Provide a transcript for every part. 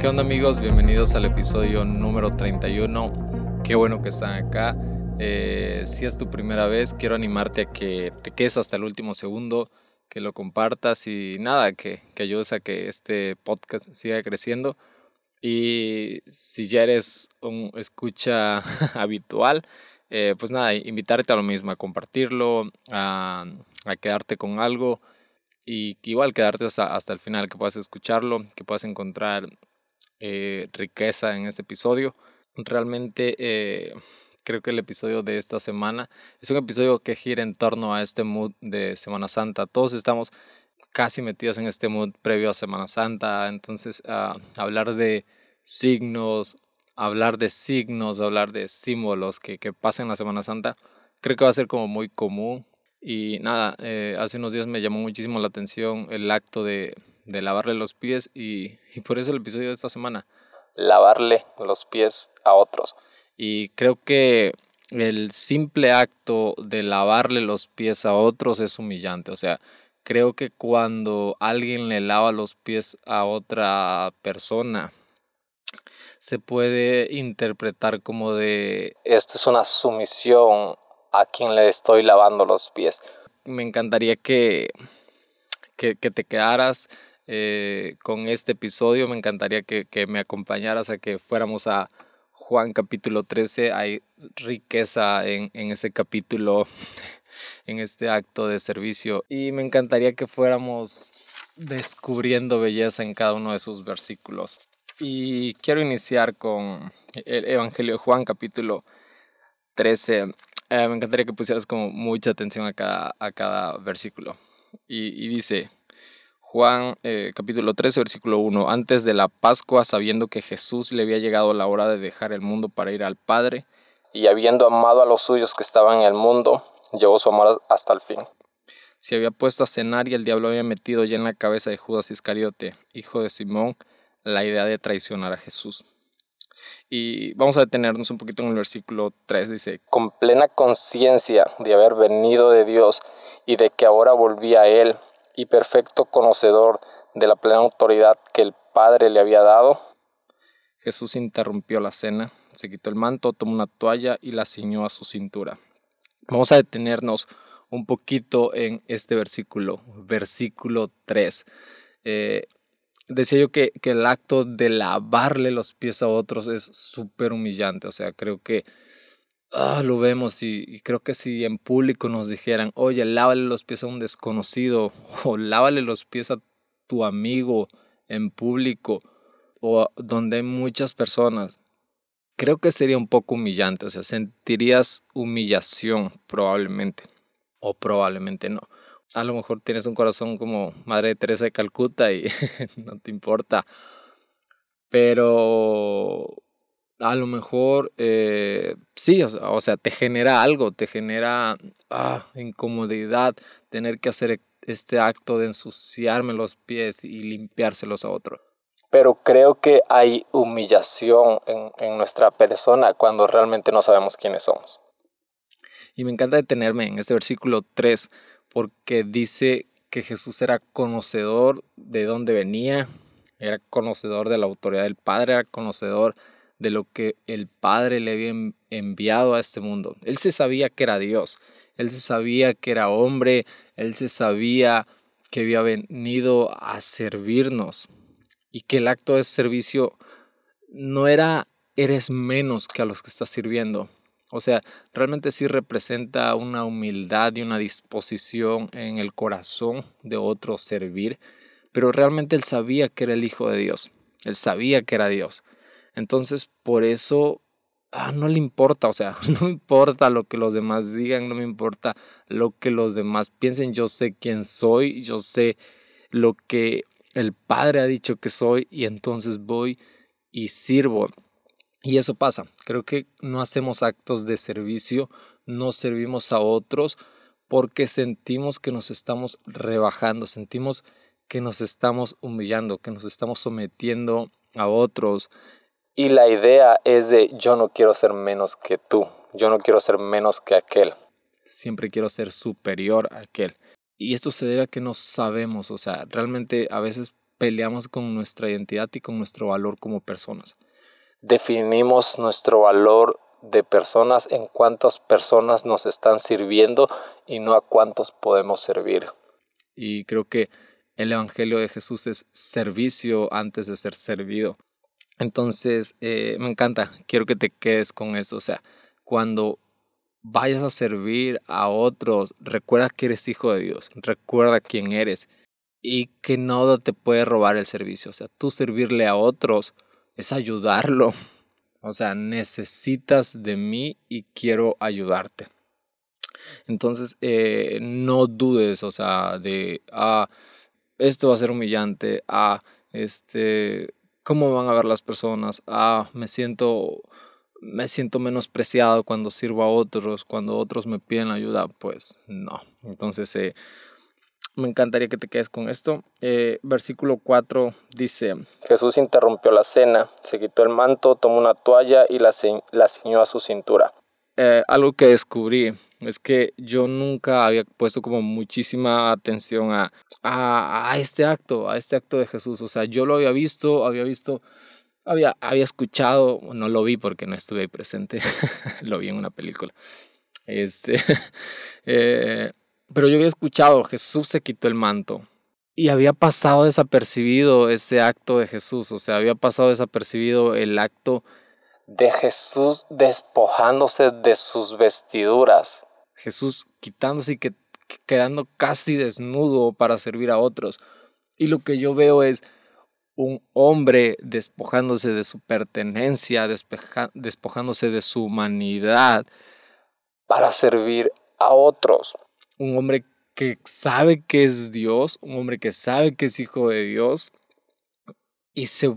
¿Qué onda amigos? Bienvenidos al episodio número 31. Qué bueno que están acá. Eh, si es tu primera vez, quiero animarte a que te quedes hasta el último segundo, que lo compartas y nada, que, que ayudes a que este podcast siga creciendo. Y si ya eres un escucha habitual, eh, pues nada, invitarte a lo mismo, a compartirlo, a, a quedarte con algo y igual quedarte hasta, hasta el final, que puedas escucharlo, que puedas encontrar eh, riqueza en este episodio. Realmente eh, creo que el episodio de esta semana es un episodio que gira en torno a este mood de Semana Santa. Todos estamos casi metidos en este mood previo a Semana Santa. Entonces, uh, hablar de signos, hablar de signos, hablar de símbolos que, que pasan la Semana Santa, creo que va a ser como muy común. Y nada, eh, hace unos días me llamó muchísimo la atención el acto de, de lavarle los pies y, y, por eso el episodio de esta semana, lavarle los pies a otros. Y creo que el simple acto de lavarle los pies a otros es humillante. O sea, creo que cuando alguien le lava los pies a otra persona, se puede interpretar como de esto es una sumisión a quien le estoy lavando los pies. Me encantaría que, que, que te quedaras eh, con este episodio. Me encantaría que, me acompañaras a que fuéramos a Juan capítulo 13. Hay riqueza en, en ese capítulo, en este acto de servicio. Y me encantaría que fuéramos descubriendo belleza en cada uno de sus versículos. Y quiero iniciar con el Evangelio de Juan capítulo 13. Eh, me encantaría que pusieras como mucha atención a cada, a cada versículo. Y dice, Juan eh, capítulo 13, versículo 1. Antes de la Pascua, sabiendo que Jesús le había llegado la hora de dejar el mundo para ir al Padre, y habiendo amado a los suyos que estaban en el mundo, llevó su amor hasta el fin. Se había puesto a cenar y el diablo había metido ya en la cabeza de Judas Iscariote, hijo de Simón, la idea de traicionar a Jesús. Y vamos a detenernos un poquito en el versículo 3. Dice, con plena conciencia de haber venido de Dios y de que ahora volvía a Él, y perfecto conocedor de la plena autoridad que el Padre le había dado, Jesús interrumpió la cena, se quitó el manto, tomó una toalla y la ciñó a su cintura. Vamos a detenernos un poquito en este versículo, versículo 3. Eh, decía yo que, que, el acto de lavarle los pies a otros es súper humillante, o sea, creo que ah, lo vemos y, y, creo que si en público nos dijeran, oye, lávale los pies a un desconocido o lávale los pies a tu amigo en público o donde hay muchas personas, creo que sería un poco humillante, o sea, sentirías humillación probablemente o probablemente no. A lo mejor tienes un corazón como Madre Teresa de Calcuta y no te importa, pero a lo mejor eh, sí, o, sea, te genera algo, te genera ah, incomodidad tener que hacer este acto de ensuciarme los pies y limpiárselos a otro. Pero creo que hay humillación en, en nuestra persona cuando realmente no sabemos quiénes somos. Y me encanta detenerme en este versículo 3 porque dice que Jesús era conocedor de dónde venía, era conocedor de la autoridad del Padre, era conocedor de lo que el Padre le había enviado a este mundo. Él se sabía que era Dios, él se sabía que era hombre, él se sabía que había venido a servirnos y que el acto de servicio no era eres menos que a los que estás sirviendo. O sea, realmente sí representa una humildad y una disposición en el corazón de otro servir, pero realmente él sabía que era el Hijo de Dios, él sabía que era Dios. Entonces, por eso ah, no le importa, o sea, no importa lo que los demás digan, no me importa lo que los demás piensen, yo sé quién soy, yo sé lo que el Padre ha dicho que soy y entonces voy y sirvo. Y eso pasa, creo que no hacemos actos de servicio, no servimos a otros porque sentimos que nos estamos rebajando, sentimos que nos estamos humillando, que nos estamos sometiendo a otros, y la idea es de yo no quiero ser menos que tú, yo no quiero ser menos que aquel. Siempre quiero ser superior a aquel. Y esto se debe a que no sabemos, o sea, realmente a veces peleamos con nuestra identidad y con nuestro valor como personas. Definimos nuestro valor de personas en cuántas personas nos están sirviendo y no a cuántos podemos servir. Y creo que el Evangelio de Jesús es servicio antes de ser servido. Entonces, eh, me encanta, quiero que te quedes con eso. O sea, cuando vayas a servir a otros, recuerda que eres hijo de Dios, recuerda quién eres y que nada te puede robar el servicio. O sea, tú servirle a otros es ayudarlo. O sea, necesitas de mí y quiero ayudarte. Entonces, eh, no dudes, o sea, de, ah, esto va a ser humillante, ah, este, ¿cómo van a ver las personas? Ah, me siento me siento menospreciado cuando sirvo a otros, cuando otros me piden ayuda, pues no. Entonces, eh, me encantaría que te quedes con esto. Eh, versículo 4 dice, Jesús interrumpió la cena, se quitó el manto, tomó una toalla y la, la ciñó a su cintura. Eh, algo que descubrí es que yo nunca había puesto como muchísima atención a, a, a este acto, a este acto de Jesús. O sea, yo lo había visto, había visto había, había escuchado, no lo vi porque no estuve ahí presente, lo vi en una película. Este, eh, pero yo había escuchado, Jesús se quitó el manto y había pasado desapercibido ese acto de Jesús, o sea, había pasado desapercibido el acto de Jesús despojándose de sus vestiduras. Jesús quitándose y que, quedando casi desnudo para servir a otros. Y lo que yo veo es, un hombre despojándose de su pertenencia, despojándose de su humanidad para servir a otros. Un hombre que sabe que es Dios, un hombre que sabe que es hijo de Dios y, se,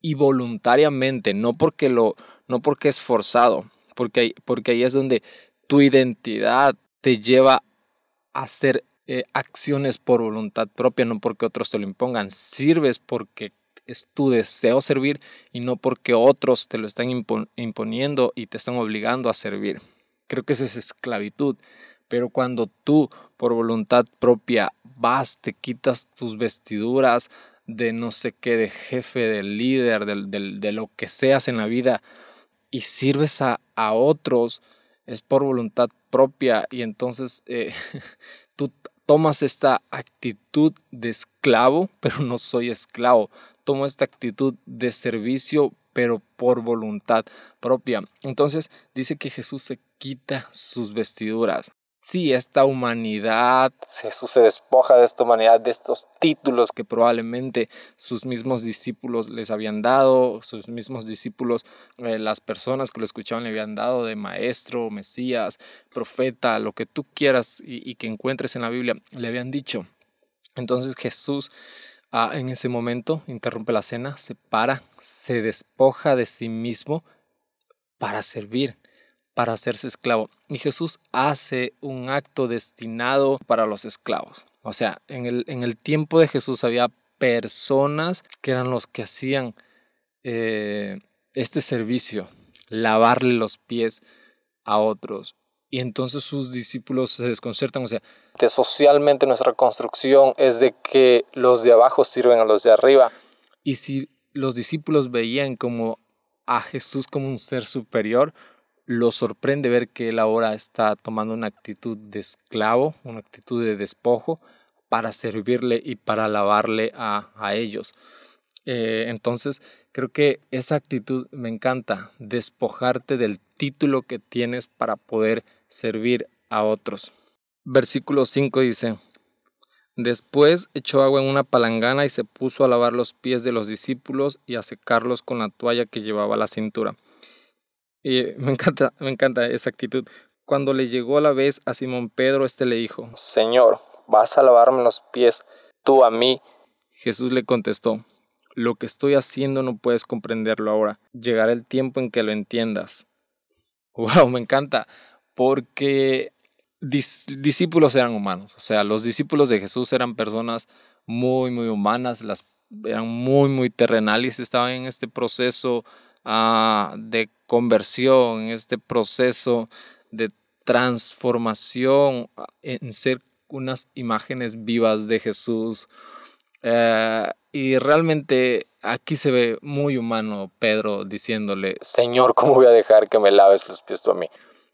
y voluntariamente, no porque, lo, no porque es forzado, porque, porque ahí es donde tu identidad te lleva a hacer eh, acciones por voluntad propia, no porque otros te lo impongan. Sirves porque es tu deseo servir y no porque otros te lo están imponiendo y te están obligando a servir. Creo que esa es esclavitud. Pero cuando tú por voluntad propia vas, te quitas tus vestiduras de no sé qué, de jefe, de líder, de, lo que seas en la vida y sirves a, otros, es por voluntad propia y entonces eh, tú tomas esta actitud de esclavo, pero no soy esclavo, tomo esta actitud de servicio, pero por voluntad propia. Entonces dice que Jesús se quita sus vestiduras. Sí, esta humanidad, Jesús se despoja de esta humanidad, de estos títulos que probablemente sus mismos discípulos les habían dado, sus mismos discípulos, eh, las personas que lo escuchaban le habían dado de maestro, Mesías, profeta, lo que tú quieras y, y que encuentres en la Biblia, le habían dicho. Entonces Jesús Ah, en ese momento interrumpe la cena, se para, se despoja de sí mismo para servir, para hacerse esclavo. Y Jesús hace un acto destinado para los esclavos. O sea, en el, en el tiempo de Jesús había personas que eran los que hacían eh, este servicio, lavarle los pies a otros. Y entonces sus discípulos se desconcertan, o sea, que socialmente nuestra construcción es de que los de abajo sirven a los de arriba. Y si los discípulos veían como a Jesús como un ser superior, lo sorprende ver que él ahora está tomando una actitud de esclavo, una actitud de despojo para servirle y para alabarle a, a ellos. Eh, entonces, creo que esa actitud me encanta, despojarte del título que tienes para poder servir a otros. Versículo 5 dice, Después echó agua en una palangana y se puso a lavar los pies de los discípulos y a secarlos con la toalla que llevaba a la cintura. Y me encanta, me encanta esa actitud. Cuando le llegó la vez a Simón Pedro, este le dijo, Señor, ¿vas a lavarme los pies tú a mí? Jesús le contestó, Lo que estoy haciendo no puedes comprenderlo ahora. Llegará el tiempo en que lo entiendas. Wow, me encanta, porque discípulos eran humanos, o sea, los discípulos de Jesús eran personas muy, muy humanas, las, eran muy, muy terrenales, estaban en este proceso ah, de conversión, en este proceso de transformación en ser unas imágenes vivas de Jesús. Eh, Y realmente aquí se ve muy humano Pedro diciéndole, Señor, ¿cómo voy a dejar que me laves los pies tú a mí?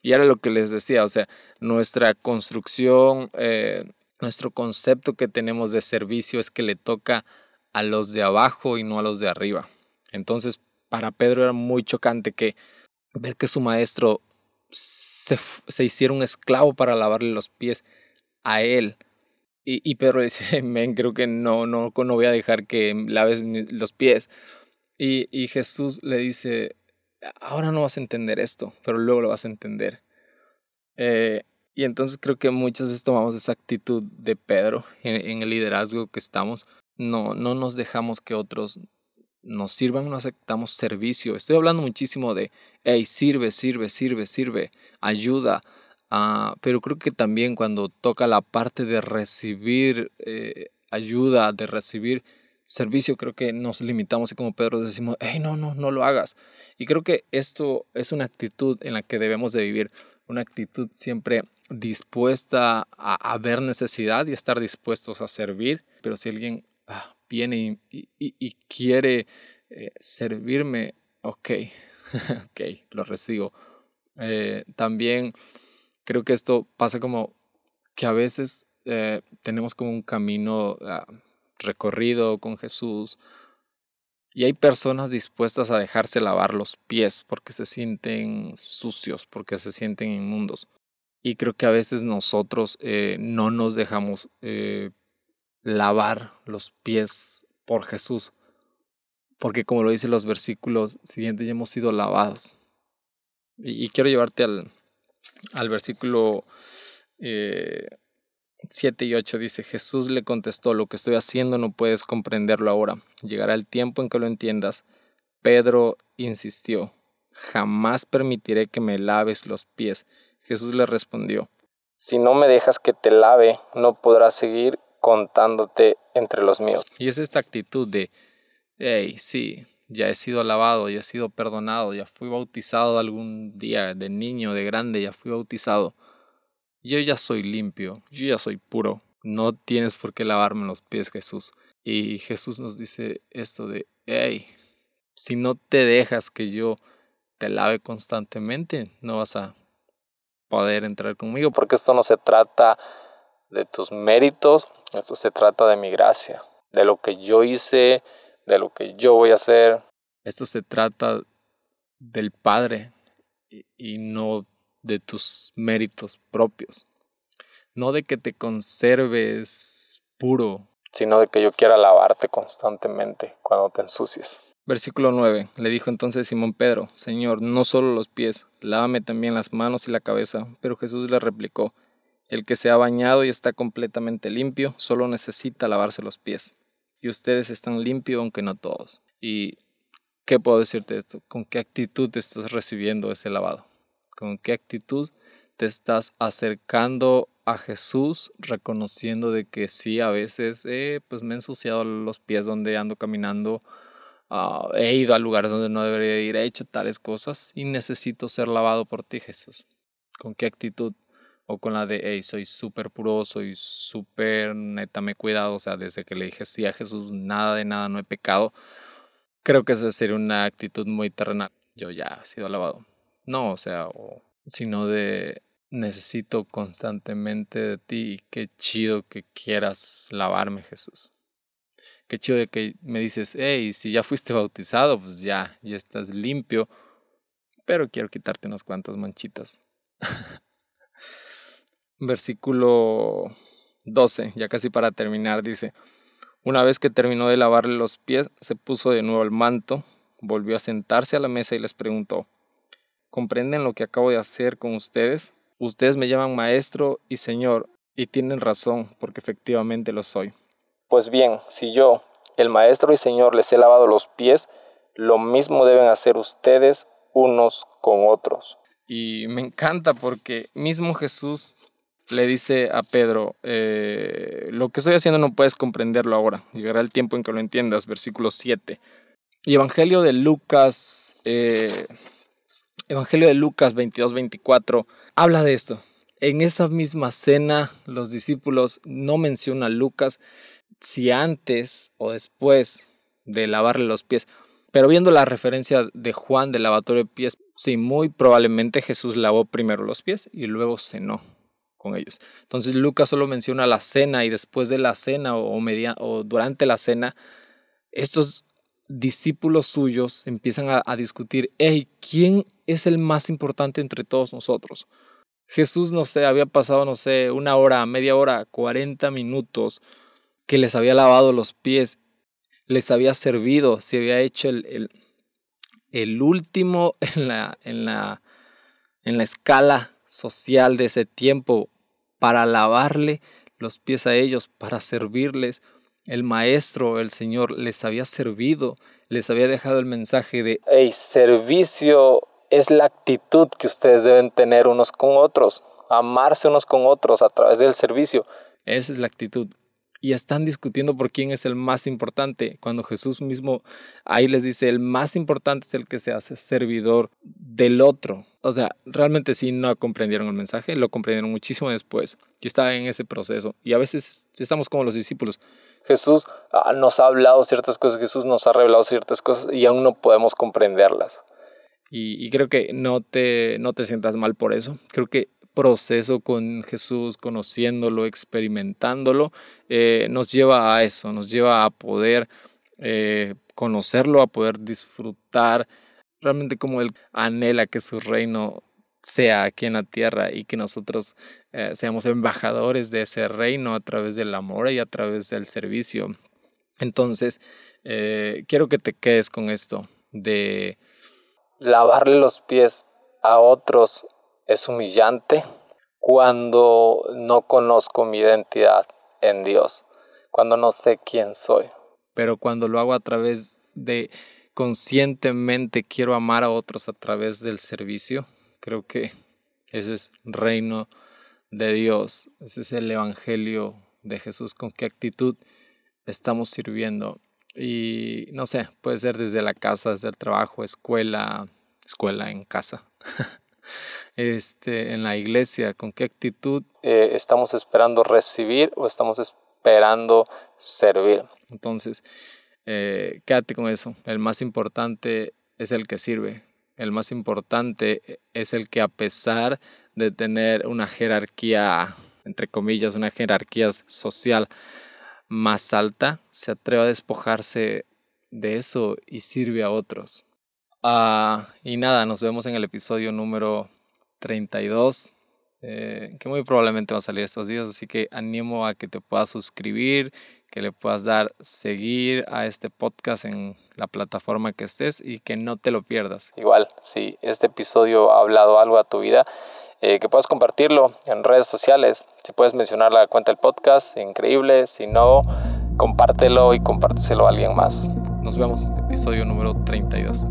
Y era lo que les decía, o sea, nuestra construcción, eh, nuestro concepto que tenemos de servicio es que le toca a los de abajo y no a los de arriba. Entonces, para Pedro era muy chocante que ver que su maestro se, se hiciera un esclavo para lavarle los pies a él. Y, y Pedro dice, men, creo que no, no, no voy a dejar que laves los pies. Y, Jesús le dice, ahora no vas a entender esto, pero luego lo vas a entender. Eh, y entonces creo que muchas veces tomamos esa actitud de Pedro en, el liderazgo que estamos. No, no nos dejamos que otros nos sirvan, no aceptamos servicio. Estoy hablando muchísimo de, hey, sirve, sirve, sirve, sirve, ayuda. Uh, pero creo que también cuando toca la parte de recibir eh, ayuda, de recibir servicio, creo que nos limitamos y como Pedro decimos, hey, no, no, no lo hagas. Y creo que esto es una actitud en la que debemos de vivir, una actitud siempre dispuesta a, ver necesidad y estar dispuestos a servir, pero si alguien ah, viene y, quiere eh, servirme, ok, ok, lo recibo. Eh, también creo que esto pasa como que a veces eh, tenemos como un camino ah, recorrido con Jesús y hay personas dispuestas a dejarse lavar los pies porque se sienten sucios, porque se sienten inmundos. Y creo que a veces nosotros no nos dejamos lavar los pies por Jesús. Porque como lo dicen los versículos siguientes, ya hemos sido lavados. Y, quiero llevarte al, al versículo eh, 7 y 8 dice, Jesús le contestó, lo que estoy haciendo no puedes comprenderlo ahora. Llegará el tiempo en que lo entiendas. Pedro insistió, jamás permitiré que me laves los pies. Jesús le respondió, Si no me dejas que te lave, no podrás seguir contándote entre los míos. Y es esta actitud de, hey, sí, ya he sido lavado, ya he sido perdonado, ya fui bautizado algún día, de niño, de grande, ya fui bautizado. Yo ya soy limpio, yo ya soy puro. No tienes por qué lavarme los pies, Jesús. Y Jesús nos dice esto de, hey, si no te dejas que yo te lave constantemente, no vas a poder entrar conmigo. Porque esto no se trata de tus méritos, esto se trata de mi gracia, de lo que yo hice, de lo que yo voy a hacer. Esto se trata del Padre y, no de tus méritos propios. No de que te conserves puro, sino de que yo quiera lavarte constantemente cuando te ensucies. Versículo 9. Le dijo entonces Simón Pedro, Señor, no solo los pies, lávame también las manos y la cabeza. Pero Jesús le replicó, El que se ha bañado y está completamente limpio, solo necesita lavarse los pies. Y ustedes están limpios, aunque no todos. ¿Y qué puedo decirte de esto? ¿Con qué actitud te estás recibiendo ese lavado? ¿Con qué actitud te estás acercando a Jesús reconociendo de que sí, a veces eh, pues me he ensuciado los pies donde ando caminando Ah, he ido a lugares donde no debería ir, he hecho tales cosas y necesito ser lavado por ti, Jesús. ¿Con qué actitud? O con la de, hey, soy súper puro, soy súper neta, me he cuidado. O sea, desde que le dije sí a Jesús, nada de nada, no he pecado. Creo que esa sería una actitud muy terrenal. Yo ya he sido lavado. No, o sea, sino de necesito constantemente de ti. Qué chido que quieras lavarme, Jesús qué chido de que me dices, hey, si ya fuiste bautizado, pues ya, ya estás limpio, pero quiero quitarte unas cuantas manchitas. Versículo 12, ya casi para terminar, dice, una vez que terminó de lavarle los pies, se puso de nuevo el manto, volvió a sentarse a la mesa y les preguntó, ¿comprenden lo que acabo de hacer con ustedes? Ustedes me llaman maestro y señor, y tienen razón, porque efectivamente lo soy. Pues bien, si yo, el Maestro y Señor, les he lavado los pies, lo mismo deben hacer ustedes unos con otros. Y me encanta porque mismo Jesús le dice a Pedro, eh, lo que estoy haciendo no puedes comprenderlo ahora, llegará el tiempo en que lo entiendas, versículo 7. Y Evangelio de Lucas, eh, Evangelio de Lucas 22, 24, habla de esto. En esa misma cena, los discípulos no mencionan a Lucas, si antes o después de lavarle los pies. Pero viendo la referencia de Juan del lavatorio de pies, sí, muy probablemente Jesús lavó primero los pies y luego cenó con ellos. Entonces Lucas solo menciona la cena y después de la cena o, media, o durante la cena, estos discípulos suyos empiezan a, discutir, hey, ¿quién es el más importante entre todos nosotros? Jesús, no sé, había pasado, no sé, una hora, media hora, 40 minutos que les había lavado los pies, les había servido, se había hecho el, el, el último en la, en, la, en la escala social de ese tiempo para lavarle los pies a ellos, para servirles. El maestro, el Señor, les había servido, les había dejado el mensaje de, hey, servicio es la actitud que ustedes deben tener unos con otros, amarse unos con otros a través del servicio. Esa es la actitud y están discutiendo por quién es el más importante, cuando Jesús mismo ahí les dice, el más importante es el que se hace servidor del otro. O sea, realmente sí no comprendieron el mensaje, lo comprendieron muchísimo después y estaba en ese proceso. Y a veces estamos como los discípulos. Jesús ah, nos ha hablado ciertas cosas, Jesús nos ha revelado ciertas cosas y aún no podemos comprenderlas. Y, y creo que no te, no te sientas mal por eso. Creo que proceso con Jesús, conociéndolo, experimentándolo, eh, nos lleva a eso, nos lleva a poder eh, conocerlo, a poder disfrutar realmente como Él anhela que su reino sea aquí en la tierra y que nosotros eh, seamos embajadores de ese reino a través del amor y a través del servicio. Entonces, quiero que te quedes con esto de lavarle los pies a otros es humillante cuando no conozco mi identidad en Dios, cuando no sé quién soy. Pero cuando lo hago a través de conscientemente quiero amar a otros a través del servicio, creo que ese es reino de Dios, ese es el evangelio de Jesús, con qué actitud estamos sirviendo. Y no sé, puede ser desde la casa, desde el trabajo, escuela, escuela en casa. este, en la iglesia? ¿Con qué actitud eh, estamos esperando recibir o estamos esperando servir? Entonces, eh, quédate con eso. El más importante es el que sirve. El más importante es el que a pesar de tener una jerarquía, entre comillas, una jerarquía social más alta, se atreve a despojarse de eso y sirve a otros. Ah, y nada, nos vemos en el episodio número 32, eh, que muy probablemente va a salir estos días, así que animo a que te puedas suscribir, que le puedas dar seguir a este podcast en la plataforma que estés y que no te lo pierdas. Igual, si este episodio ha hablado algo a tu vida, eh, que puedas compartirlo en redes sociales, si puedes mencionar la cuenta del podcast, increíble, si no, compártelo y compárteselo a alguien más. Nos vemos, episodio número 32.